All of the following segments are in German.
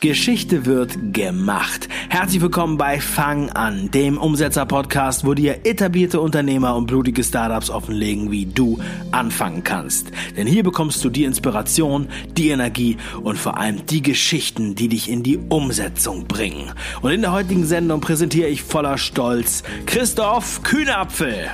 Geschichte wird gemacht. Herzlich willkommen bei Fang an, dem Umsetzer-Podcast, wo dir etablierte Unternehmer und blutige Startups offenlegen, wie du anfangen kannst. Denn hier bekommst du die Inspiration, die Energie und vor allem die Geschichten, die dich in die Umsetzung bringen. Und in der heutigen Sendung präsentiere ich voller Stolz Christoph Kühnapfel.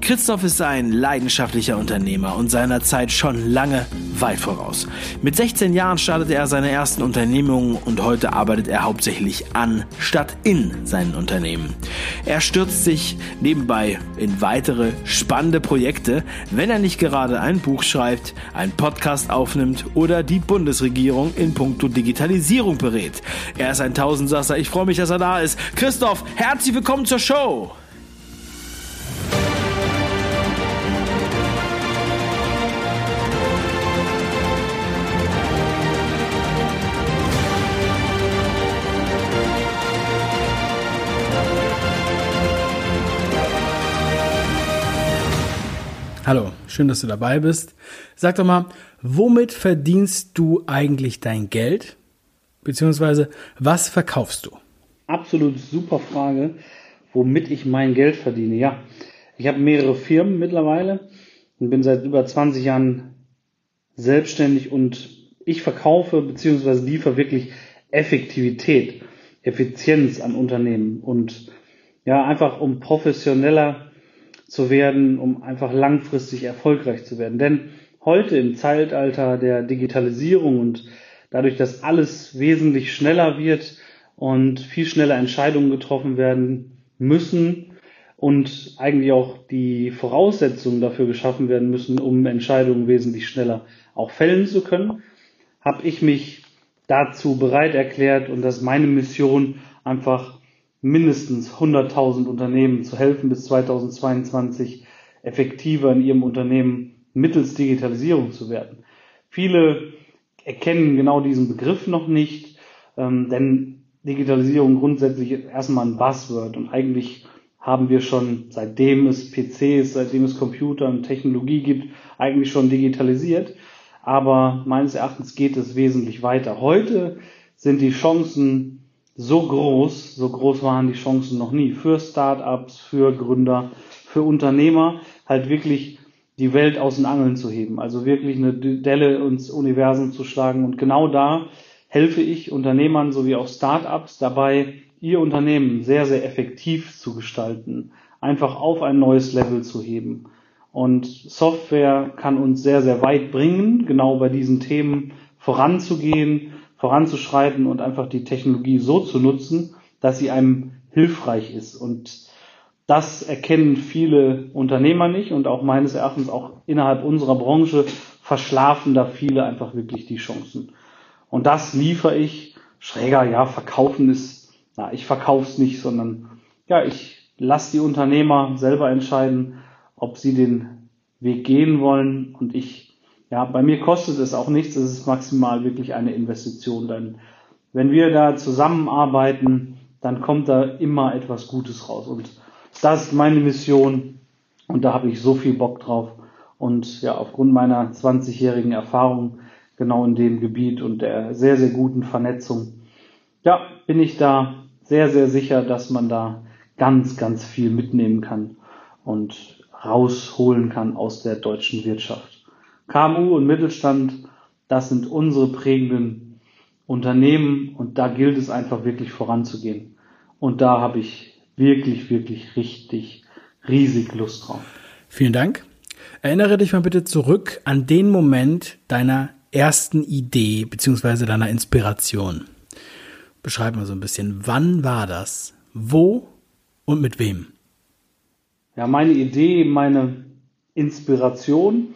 Christoph ist ein leidenschaftlicher Unternehmer und seiner Zeit schon lange weit voraus. Mit 16 Jahren startete er seine ersten Unternehmungen und heute arbeitet er hauptsächlich an statt in seinen Unternehmen. Er stürzt sich nebenbei in weitere spannende Projekte, wenn er nicht gerade ein Buch schreibt, einen Podcast aufnimmt oder die Bundesregierung in puncto Digitalisierung berät. Er ist ein Tausendsasser. Ich freue mich, dass er da ist. Christoph, herzlich willkommen zur Show. Hallo, schön, dass du dabei bist. Sag doch mal, womit verdienst du eigentlich dein Geld? Beziehungsweise, was verkaufst du? Absolut super Frage, womit ich mein Geld verdiene. Ja, ich habe mehrere Firmen mittlerweile und bin seit über 20 Jahren selbstständig und ich verkaufe beziehungsweise liefere wirklich Effektivität, Effizienz an Unternehmen und ja, einfach um professioneller zu werden, um einfach langfristig erfolgreich zu werden. Denn heute im Zeitalter der Digitalisierung und dadurch, dass alles wesentlich schneller wird und viel schneller Entscheidungen getroffen werden müssen und eigentlich auch die Voraussetzungen dafür geschaffen werden müssen, um Entscheidungen wesentlich schneller auch fällen zu können, habe ich mich dazu bereit erklärt und das ist meine Mission, einfach mindestens 100.000 Unternehmen zu helfen, bis 2022 effektiver in ihrem Unternehmen mittels Digitalisierung zu werden. Viele erkennen genau diesen Begriff noch nicht, ähm, denn Digitalisierung grundsätzlich ist erstmal ein Buzzword und eigentlich haben wir schon, seitdem es PCs, seitdem es Computer und Technologie gibt, eigentlich schon digitalisiert. Aber meines Erachtens geht es wesentlich weiter. Heute sind die Chancen so groß, so groß waren die Chancen noch nie für Startups, für Gründer, für Unternehmer, halt wirklich die Welt aus den Angeln zu heben, also wirklich eine Delle ins Universum zu schlagen. Und genau da helfe ich Unternehmern sowie auch Startups dabei, ihr Unternehmen sehr, sehr effektiv zu gestalten, einfach auf ein neues Level zu heben. Und Software kann uns sehr, sehr weit bringen, genau bei diesen Themen voranzugehen, voranzuschreiten und einfach die Technologie so zu nutzen, dass sie einem hilfreich ist. Und das erkennen viele Unternehmer nicht und auch meines Erachtens auch innerhalb unserer Branche verschlafen da viele einfach wirklich die Chancen. Und das liefere ich. Schräger, ja, verkaufen ist, na, ich verkaufe es nicht, sondern ja, ich lasse die Unternehmer selber entscheiden, ob sie den Weg gehen wollen und ich ja, bei mir kostet es auch nichts, es ist maximal wirklich eine Investition. Denn wenn wir da zusammenarbeiten, dann kommt da immer etwas Gutes raus. Und das ist meine Mission und da habe ich so viel Bock drauf. Und ja, aufgrund meiner 20-jährigen Erfahrung genau in dem Gebiet und der sehr, sehr guten Vernetzung, ja, bin ich da sehr, sehr sicher, dass man da ganz, ganz viel mitnehmen kann und rausholen kann aus der deutschen Wirtschaft. KMU und Mittelstand, das sind unsere prägenden Unternehmen und da gilt es einfach wirklich voranzugehen. Und da habe ich wirklich, wirklich richtig riesig Lust drauf. Vielen Dank. Erinnere dich mal bitte zurück an den Moment deiner ersten Idee bzw. deiner Inspiration. Beschreib mal so ein bisschen, wann war das? Wo und mit wem? Ja, meine Idee, meine Inspiration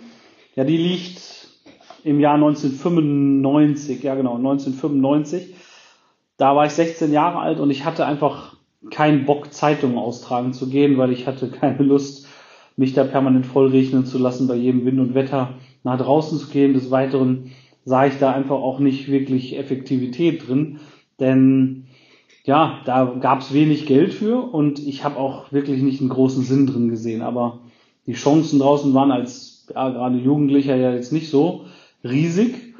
ja, die liegt im Jahr 1995, ja genau, 1995. Da war ich 16 Jahre alt und ich hatte einfach keinen Bock, Zeitungen austragen zu gehen, weil ich hatte keine Lust, mich da permanent vollregnen zu lassen, bei jedem Wind und Wetter nach draußen zu gehen. Des Weiteren sah ich da einfach auch nicht wirklich Effektivität drin, denn ja, da gab es wenig Geld für und ich habe auch wirklich nicht einen großen Sinn drin gesehen. Aber die Chancen draußen waren als ja, gerade Jugendlicher ja jetzt nicht so riesig,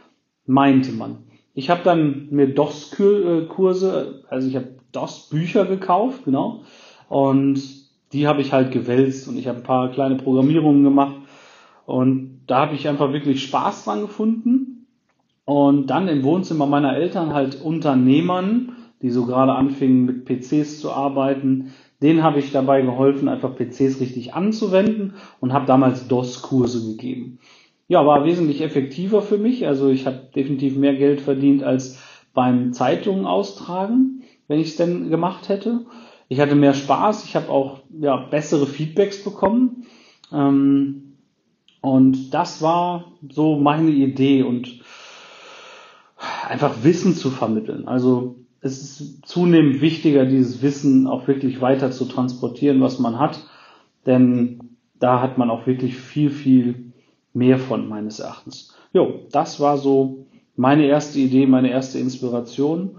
meinte man. ich habe dann mir DOS-Kurse, also ich habe DOS-Bücher gekauft, genau. Und die habe ich halt gewälzt und ich habe ein paar kleine Programmierungen gemacht. Und da habe ich einfach wirklich Spaß dran gefunden. Und dann im Wohnzimmer meiner Eltern halt Unternehmern, die so gerade anfingen mit PCs zu arbeiten, denen habe ich dabei geholfen, einfach PCs richtig anzuwenden und habe damals DOS-Kurse gegeben. Ja, war wesentlich effektiver für mich. Also ich habe definitiv mehr Geld verdient als beim Zeitungen austragen, wenn ich es denn gemacht hätte. Ich hatte mehr Spaß, ich habe auch ja, bessere Feedbacks bekommen. Ähm, und das war so meine Idee und einfach Wissen zu vermitteln. Also es ist zunehmend wichtiger, dieses Wissen auch wirklich weiter zu transportieren, was man hat. Denn da hat man auch wirklich viel, viel mehr von meines Erachtens. Jo, das war so meine erste Idee, meine erste Inspiration,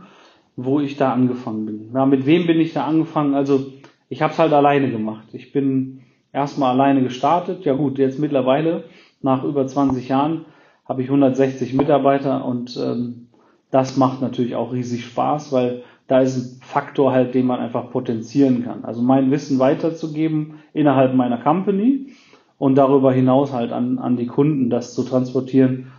wo ich da angefangen bin. Ja, mit wem bin ich da angefangen? Also ich habe es halt alleine gemacht. Ich bin erstmal alleine gestartet. Ja gut, jetzt mittlerweile nach über 20 Jahren habe ich 160 Mitarbeiter und ähm, das macht natürlich auch riesig Spaß, weil da ist ein Faktor halt, den man einfach potenzieren kann. Also mein Wissen weiterzugeben innerhalb meiner Company und darüber hinaus halt an, an die Kunden das zu transportieren,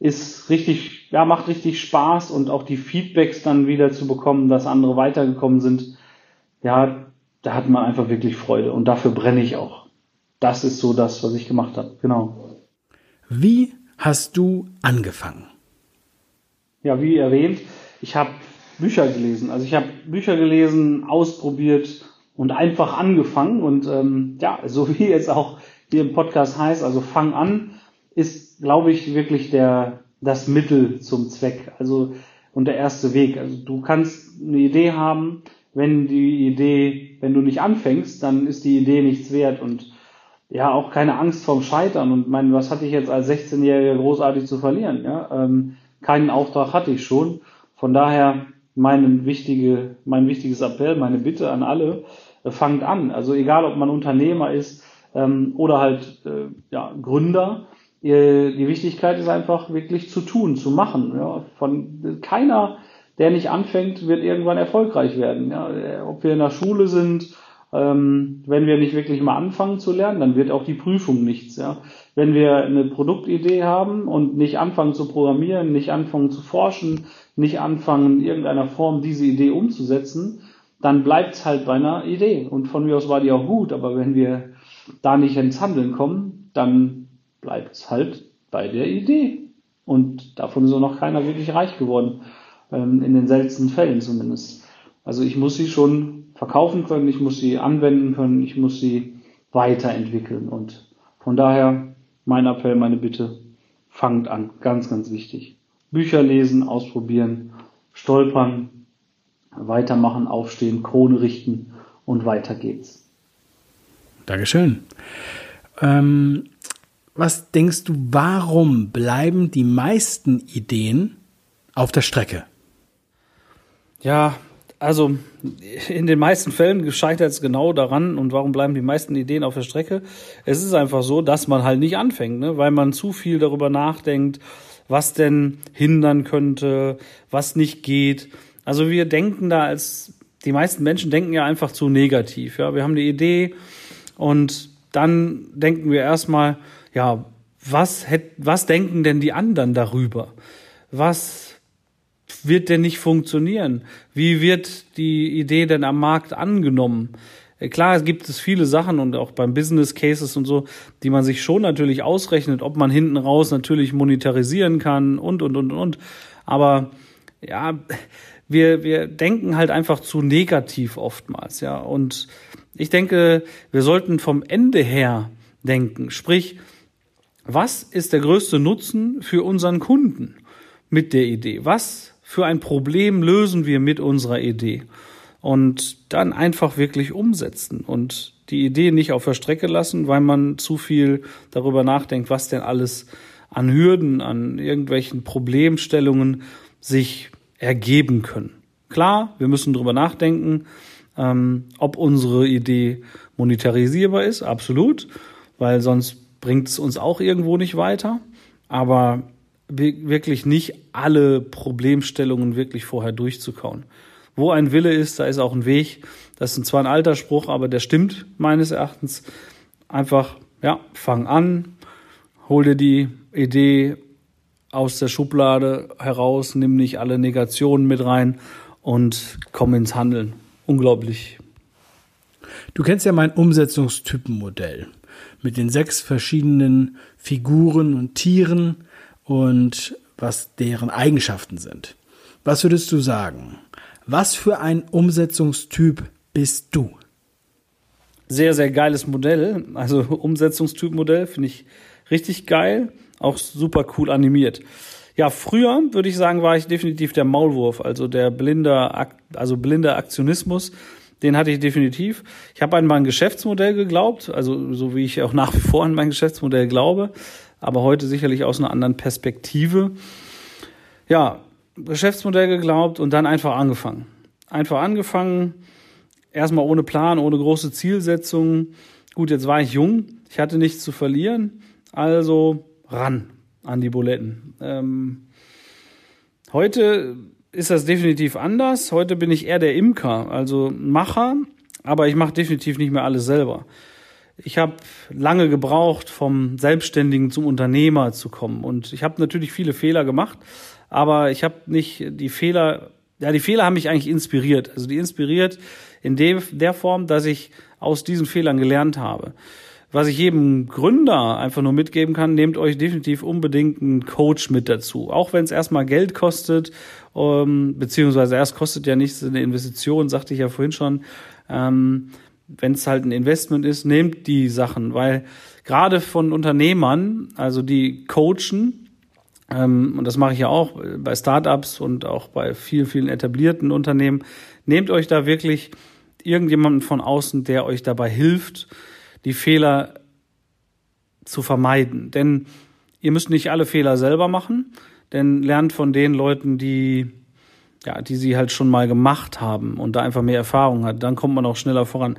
ist richtig, ja, macht richtig Spaß und auch die Feedbacks dann wieder zu bekommen, dass andere weitergekommen sind, ja, da hat man einfach wirklich Freude und dafür brenne ich auch. Das ist so das, was ich gemacht habe, genau. Wie hast du angefangen? Ja, wie erwähnt, ich habe Bücher gelesen. Also ich habe Bücher gelesen, ausprobiert und einfach angefangen. Und ähm, ja, so wie es auch hier im Podcast heißt, also fang an, ist, glaube ich, wirklich der das Mittel zum Zweck. Also und der erste Weg. Also du kannst eine Idee haben, wenn die Idee, wenn du nicht anfängst, dann ist die Idee nichts wert und ja auch keine Angst vorm Scheitern. Und mein, was hatte ich jetzt als 16-Jähriger großartig zu verlieren? Ja, ähm, keinen Auftrag hatte ich schon. Von daher mein, wichtige, mein wichtiges Appell, meine Bitte an alle, äh, fangt an. Also egal, ob man Unternehmer ist ähm, oder halt äh, ja, Gründer, äh, die Wichtigkeit ist einfach wirklich zu tun, zu machen. Ja. Von keiner, der nicht anfängt, wird irgendwann erfolgreich werden. Ja. Äh, ob wir in der Schule sind, ähm, wenn wir nicht wirklich mal anfangen zu lernen, dann wird auch die Prüfung nichts. Ja. Wenn wir eine Produktidee haben und nicht anfangen zu programmieren, nicht anfangen zu forschen, nicht anfangen in irgendeiner Form diese Idee umzusetzen, dann bleibt es halt bei einer Idee. Und von mir aus war die auch gut, aber wenn wir da nicht ins Handeln kommen, dann bleibt es halt bei der Idee. Und davon ist auch noch keiner wirklich reich geworden, ähm, in den seltensten Fällen zumindest. Also ich muss sie schon verkaufen können, ich muss sie anwenden können, ich muss sie weiterentwickeln. Und von daher mein Appell, meine Bitte, fangt an. Ganz, ganz wichtig. Bücher lesen, ausprobieren, stolpern, weitermachen, aufstehen, Krone richten und weiter geht's. Dankeschön. Ähm, was denkst du, warum bleiben die meisten Ideen auf der Strecke? Ja, also in den meisten Fällen scheitert es genau daran und warum bleiben die meisten Ideen auf der Strecke? Es ist einfach so, dass man halt nicht anfängt, ne? weil man zu viel darüber nachdenkt, was denn hindern könnte, was nicht geht. Also wir denken da als die meisten Menschen denken ja einfach zu negativ. Ja, wir haben die Idee und dann denken wir erstmal, ja, was hätt, was denken denn die anderen darüber? Was wird denn nicht funktionieren? Wie wird die Idee denn am Markt angenommen? Äh, klar, es gibt es viele Sachen und auch beim Business Cases und so, die man sich schon natürlich ausrechnet, ob man hinten raus natürlich monetarisieren kann und, und, und, und. Aber ja, wir, wir denken halt einfach zu negativ oftmals, ja. Und ich denke, wir sollten vom Ende her denken. Sprich, was ist der größte Nutzen für unseren Kunden mit der Idee? Was für ein Problem lösen wir mit unserer Idee? Und dann einfach wirklich umsetzen und die Idee nicht auf der Strecke lassen, weil man zu viel darüber nachdenkt, was denn alles an Hürden, an irgendwelchen Problemstellungen sich ergeben können. Klar, wir müssen darüber nachdenken, ähm, ob unsere Idee monetarisierbar ist, absolut, weil sonst bringt es uns auch irgendwo nicht weiter. Aber wirklich nicht alle Problemstellungen wirklich vorher durchzukauen. Wo ein Wille ist, da ist auch ein Weg. Das ist zwar ein alter Spruch, aber der stimmt meines Erachtens. Einfach, ja, fang an, hol dir die Idee aus der Schublade heraus, nimm nicht alle Negationen mit rein und komm ins Handeln. Unglaublich. Du kennst ja mein Umsetzungstypenmodell mit den sechs verschiedenen Figuren und Tieren und was deren Eigenschaften sind. Was würdest du sagen? Was für ein Umsetzungstyp bist du? Sehr, sehr geiles Modell. Also Umsetzungstyp-Modell finde ich richtig geil. Auch super cool animiert. Ja, früher würde ich sagen, war ich definitiv der Maulwurf, also der blinder, also blinder Aktionismus. Den hatte ich definitiv. Ich habe an mein Geschäftsmodell geglaubt, also so wie ich auch nach wie vor an mein Geschäftsmodell glaube, aber heute sicherlich aus einer anderen Perspektive. Ja, Geschäftsmodell geglaubt und dann einfach angefangen. Einfach angefangen, erstmal ohne Plan, ohne große Zielsetzung. Gut, jetzt war ich jung, ich hatte nichts zu verlieren, also ran an die Buletten. Ähm, heute ist das definitiv anders. Heute bin ich eher der Imker, also Macher, aber ich mache definitiv nicht mehr alles selber. Ich habe lange gebraucht, vom Selbstständigen zum Unternehmer zu kommen. Und ich habe natürlich viele Fehler gemacht, aber ich habe nicht die Fehler, ja, die Fehler haben mich eigentlich inspiriert. Also die inspiriert in dem, der Form, dass ich aus diesen Fehlern gelernt habe. Was ich jedem Gründer einfach nur mitgeben kann, nehmt euch definitiv unbedingt einen Coach mit dazu. Auch wenn es erstmal Geld kostet, ähm, beziehungsweise erst kostet ja nichts eine Investition, sagte ich ja vorhin schon. Ähm, wenn es halt ein Investment ist, nehmt die Sachen, weil gerade von Unternehmern, also die coachen, ähm, und das mache ich ja auch bei Startups und auch bei vielen, vielen etablierten Unternehmen, nehmt euch da wirklich irgendjemanden von außen, der euch dabei hilft, die Fehler zu vermeiden. Denn ihr müsst nicht alle Fehler selber machen, denn lernt von den Leuten, die ja, die sie halt schon mal gemacht haben und da einfach mehr Erfahrung hat, dann kommt man auch schneller voran.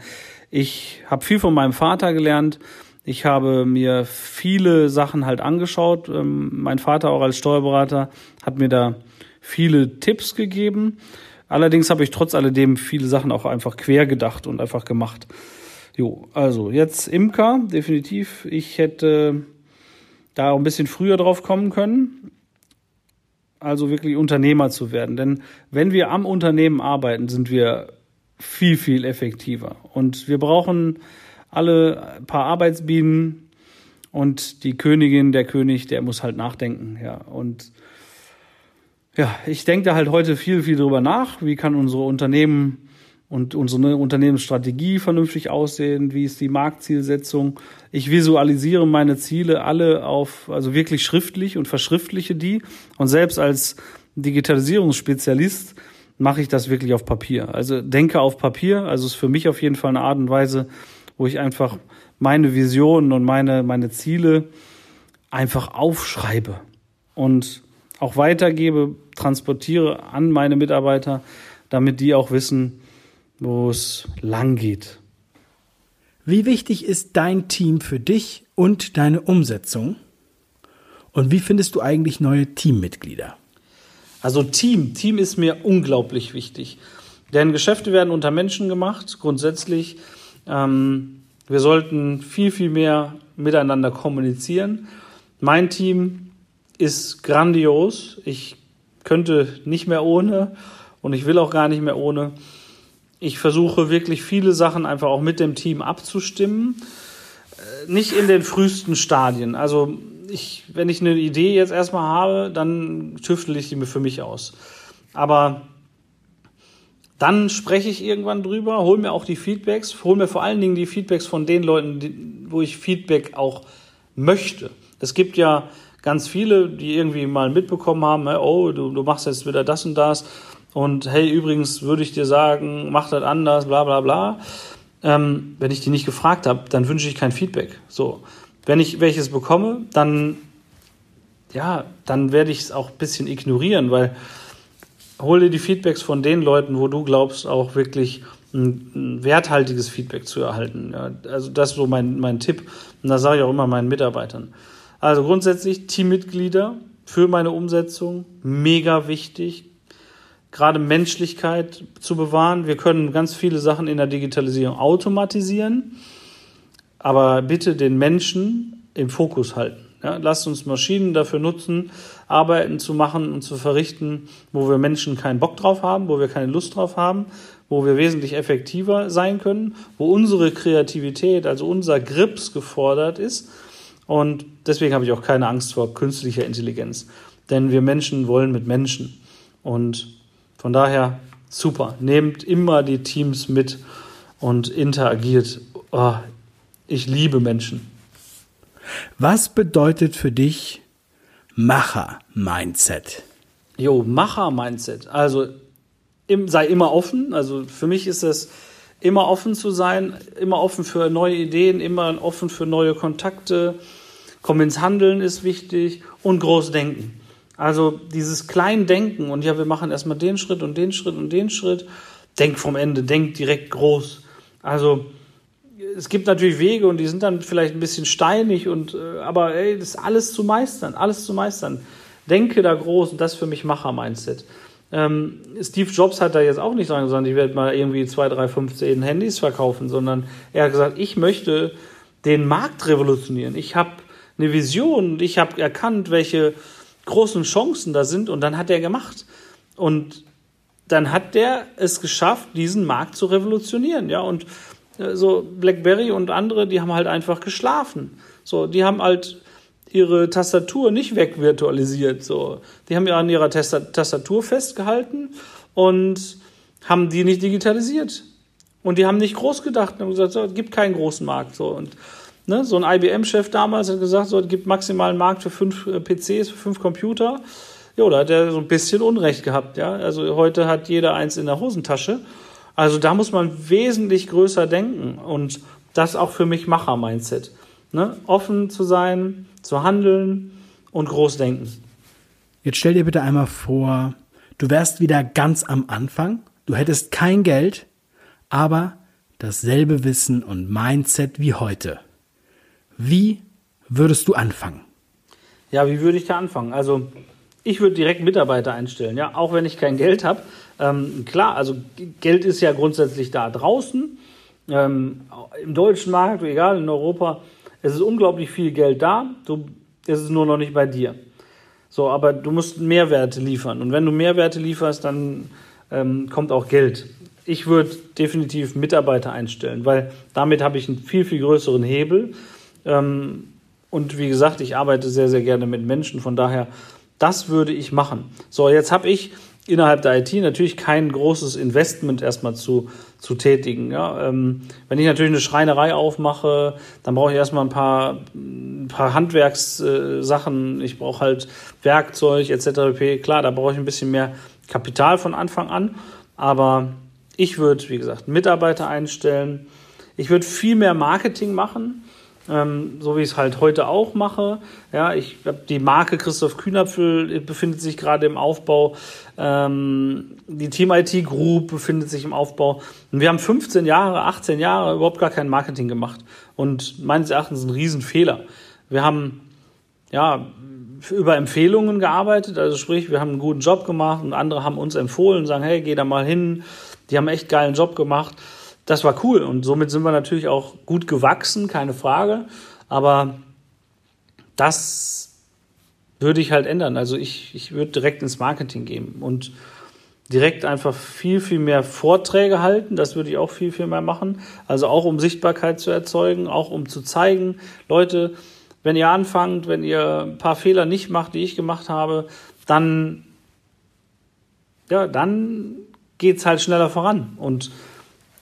Ich habe viel von meinem Vater gelernt. Ich habe mir viele Sachen halt angeschaut. Ähm, mein Vater auch als Steuerberater hat mir da viele Tipps gegeben. Allerdings habe ich trotz alledem viele Sachen auch einfach quer gedacht und einfach gemacht. Jo, also jetzt Imker, definitiv. Ich hätte da auch ein bisschen früher drauf kommen können. Also wirklich Unternehmer zu werden. Denn wenn wir am Unternehmen arbeiten, sind wir viel, viel effektiver. Und wir brauchen alle ein paar Arbeitsbienen und die Königin, der König, der muss halt nachdenken, ja. Und ja, ich denke da halt heute viel, viel drüber nach. Wie kann unsere Unternehmen und unsere Unternehmensstrategie vernünftig aussehen, wie ist die Marktzielsetzung. Ich visualisiere meine Ziele alle auf, also wirklich schriftlich und verschriftliche die. Und selbst als Digitalisierungsspezialist mache ich das wirklich auf Papier. Also denke auf Papier, also ist für mich auf jeden Fall eine Art und Weise, wo ich einfach meine Visionen und meine, meine Ziele einfach aufschreibe und auch weitergebe, transportiere an meine Mitarbeiter, damit die auch wissen, wo es lang geht. Wie wichtig ist dein Team für dich und deine Umsetzung? Und wie findest du eigentlich neue Teammitglieder? Also Team, Team ist mir unglaublich wichtig. Denn Geschäfte werden unter Menschen gemacht, grundsätzlich. Ähm, wir sollten viel, viel mehr miteinander kommunizieren. Mein Team ist grandios. Ich könnte nicht mehr ohne und ich will auch gar nicht mehr ohne. Ich versuche wirklich viele Sachen einfach auch mit dem Team abzustimmen. Äh, nicht in den frühesten Stadien. Also ich, wenn ich eine Idee jetzt erstmal habe, dann tüftel ich die mir für mich aus. Aber dann spreche ich irgendwann drüber, hole mir auch die Feedbacks, hole mir vor allen Dingen die Feedbacks von den Leuten, die, wo ich Feedback auch möchte. Es gibt ja ganz viele, die irgendwie mal mitbekommen haben, oh, du, du machst jetzt wieder das und das und hey, übrigens würde ich dir sagen, mach das anders, bla bla bla. Ähm, wenn ich die nicht gefragt habe, dann wünsche ich kein Feedback. So, wenn ich welches bekomme, dann ja, dann werde ich es auch ein bisschen ignorieren, weil hol dir die Feedbacks von den Leuten, wo du glaubst, auch wirklich ein, ein werthaltiges Feedback zu erhalten. Ja, also das ist so mein, mein Tipp. Und das sage ich auch immer meinen Mitarbeitern. Also grundsätzlich Teammitglieder für meine Umsetzung. Mega wichtig. Gerade Menschlichkeit zu bewahren. Wir können ganz viele Sachen in der Digitalisierung automatisieren, aber bitte den Menschen im Fokus halten. Ja, lasst uns Maschinen dafür nutzen, Arbeiten zu machen und zu verrichten, wo wir Menschen keinen Bock drauf haben, wo wir keine Lust drauf haben, wo wir wesentlich effektiver sein können, wo unsere Kreativität, also unser Grips gefordert ist. Und deswegen habe ich auch keine Angst vor künstlicher Intelligenz. Denn wir Menschen wollen mit Menschen. Und von daher super. Nehmt immer die Teams mit und interagiert. Oh, ich liebe Menschen. Was bedeutet für dich Macher-Mindset? Jo, Macher-Mindset. Also im, sei immer offen. Also für mich ist es immer offen zu sein, immer offen für neue Ideen, immer offen für neue Kontakte. Kommen ins Handeln ist wichtig und groß denken. Also dieses klein Denken und ja, wir machen erstmal den Schritt und den Schritt und den Schritt. Denk vom Ende, denk direkt groß. Also es gibt natürlich Wege und die sind dann vielleicht ein bisschen steinig und äh, aber ey, das ist alles zu meistern, alles zu meistern. Denke da groß und das für mich Macher-Mindset. Ähm, Steve Jobs hat da jetzt auch nicht sagen gesagt, ich werde mal irgendwie zwei, drei, fünf, zehn Handys verkaufen, sondern er hat gesagt, ich möchte den Markt revolutionieren. Ich habe eine Vision, ich habe erkannt, welche großen Chancen da sind und dann hat er gemacht. Und dann hat der es geschafft, diesen Markt zu revolutionieren, ja, und äh, so BlackBerry und andere, die haben halt einfach geschlafen. So, die haben halt ihre Tastatur nicht wegvirtualisiert. So, die haben ja an ihrer Tastatur festgehalten und haben die nicht digitalisiert. Und die haben nicht groß gedacht und gesagt, so, es gibt keinen großen Markt. So, und ne, so ein IBM-Chef damals hat gesagt, so, es gibt maximal einen Markt für fünf äh, PCs, für fünf Computer. Ja, da hat er so ein bisschen Unrecht gehabt, ja. Also heute hat jeder eins in der Hosentasche. Also da muss man wesentlich größer denken und das auch für mich Macher-Mindset. Ne? Offen zu sein, zu handeln und groß denken. Jetzt stell dir bitte einmal vor, du wärst wieder ganz am Anfang, du hättest kein Geld, aber dasselbe Wissen und Mindset wie heute. Wie würdest du anfangen? Ja, wie würde ich da anfangen? Also ich würde direkt Mitarbeiter einstellen, ja, auch wenn ich kein Geld habe. Ähm, klar, also Geld ist ja grundsätzlich da draußen, ähm, im deutschen Markt, egal, in Europa. Es ist unglaublich viel Geld da, du, es ist nur noch nicht bei dir. So, aber du musst Mehrwerte liefern. Und wenn du Mehrwerte lieferst, dann ähm, kommt auch Geld. Ich würde definitiv Mitarbeiter einstellen, weil damit habe ich einen viel, viel größeren Hebel. Ähm, und wie gesagt, ich arbeite sehr, sehr gerne mit Menschen. Von daher, das würde ich machen. So, jetzt habe ich innerhalb der IT natürlich kein großes Investment erstmal zu, zu tätigen. Ja? Ähm, wenn ich natürlich eine Schreinerei aufmache, dann brauche ich erstmal ein paar, ein paar Handwerkssachen, ich brauche halt Werkzeug etc. Klar, da brauche ich ein bisschen mehr Kapital von Anfang an, aber ich würde, wie gesagt, Mitarbeiter einstellen. Ich würde viel mehr Marketing machen ähm, so wie ich es halt heute auch mache. Ja, ich habe die Marke Christoph Kühnapfel befindet sich gerade im Aufbau. Ähm, die Team IT Group befindet sich im Aufbau. Und wir haben 15 Jahre, 18 Jahre überhaupt gar kein Marketing gemacht. Und meines Erachtens ein Riesenfehler. Wir haben ja über Empfehlungen gearbeitet, also sprich, wir haben einen guten Job gemacht und andere haben uns empfohlen, sagen, hey, geh da mal hin. Die haben echt geilen Job gemacht das war cool und somit sind wir natürlich auch gut gewachsen, keine Frage. Aber das würde ich halt ändern. Also ich, ich würde direkt ins Marketing gehen und direkt einfach viel, viel mehr Vorträge halten. Das würde ich auch viel, viel mehr machen. Also auch um Sichtbarkeit zu erzeugen, auch um zu zeigen, Leute, wenn ihr anfangt, wenn ihr ein paar Fehler nicht macht, die ich gemacht habe, dann, ja, dann geht's halt schneller voran. Und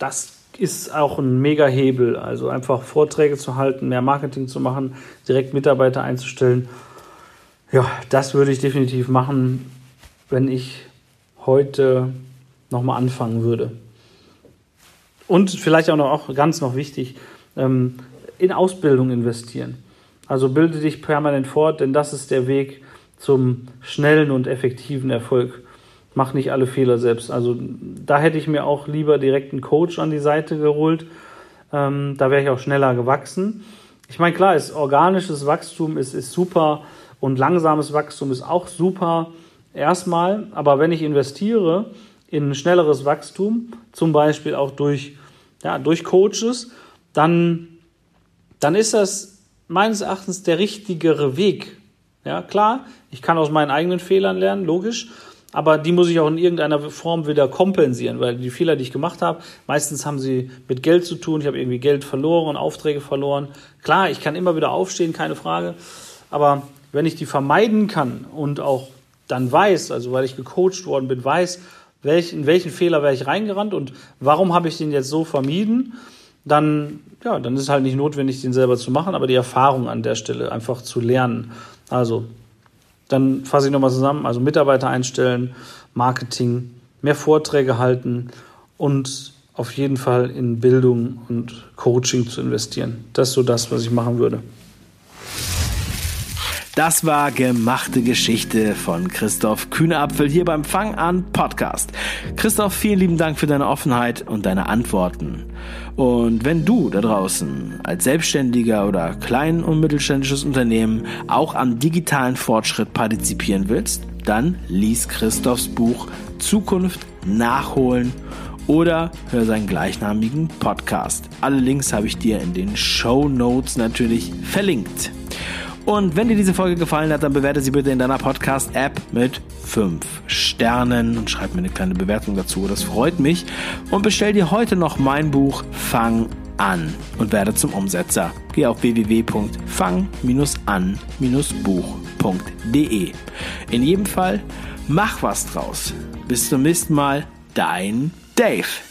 das ist auch ein Mega-Hebel. Also einfach Vorträge zu halten, mehr Marketing zu machen, direkt Mitarbeiter einzustellen. Ja, das würde ich definitiv machen, wenn ich heute nochmal anfangen würde. Und vielleicht auch noch auch ganz noch wichtig, ähm, in Ausbildung investieren. Also bilde dich permanent fort, denn das ist der Weg zum schnellen und effektiven Erfolg mach nicht alle Fehler selbst. Also da hätte ich mir auch lieber direkt einen Coach an die Seite geholt. Ähm, da wäre ich auch schneller gewachsen. Ich meine, klar, ist organisches Wachstum ist, ist super Und langsames Wachstum ist auch super erstmal, aber wenn ich investiere in schnelleres Wachstum, zum Beispiel auch durch, ja, durch Coaches, dann, dann ist das meines Erachtens der richtigere Weg. Ja, klar, ich kann aus meinen eigenen Fehlern lernen, logisch, aber die muss ich auch in irgendeiner Form wieder kompensieren, weil die Fehler, die ich gemacht habe, meistens haben sie mit Geld zu tun. Ich habe irgendwie Geld verloren, Aufträge verloren. Klar, ich kann immer wieder aufstehen, keine Frage. Aber wenn ich die vermeiden kann und auch dann weiß, also weil ich gecoacht worden bin, weiß, welch, in welchen Fehler wäre ich reingerannt und warum habe ich den jetzt so vermieden, dann, ja, dann ist es halt nicht notwendig, den selber zu machen, aber die Erfahrung an der Stelle einfach zu lernen. Also dann fasse ich nochmal zusammen, also Mitarbeiter einstellen, Marketing, mehr Vorträge halten und auf jeden Fall in Bildung und Coaching zu investieren. Das ist so das, was ich machen würde. Das war gemachte Geschichte von Christoph Kühneapfel hier beim Fang an Podcast. Christoph, vielen lieben Dank für deine Offenheit und deine Antworten. Und wenn du da draußen als Selbstständiger oder klein- und mittelständisches Unternehmen auch am digitalen Fortschritt partizipieren willst, dann lies Christophs Buch Zukunft nachholen oder hör seinen gleichnamigen Podcast. Alle Links habe ich dir in den Show Notes natürlich verlinkt. Und wenn dir diese Folge gefallen hat, dann bewerte sie bitte in deiner Podcast-App mit 5 Sternen und schreib mir eine kleine Bewertung dazu. Das freut mich. Und bestell dir heute noch mein Buch Fang an und werde zum Umsetzer. Geh auf www.fang-an-buch.de. In jedem Fall, mach was draus. Bis zum nächsten Mal, dein Dave.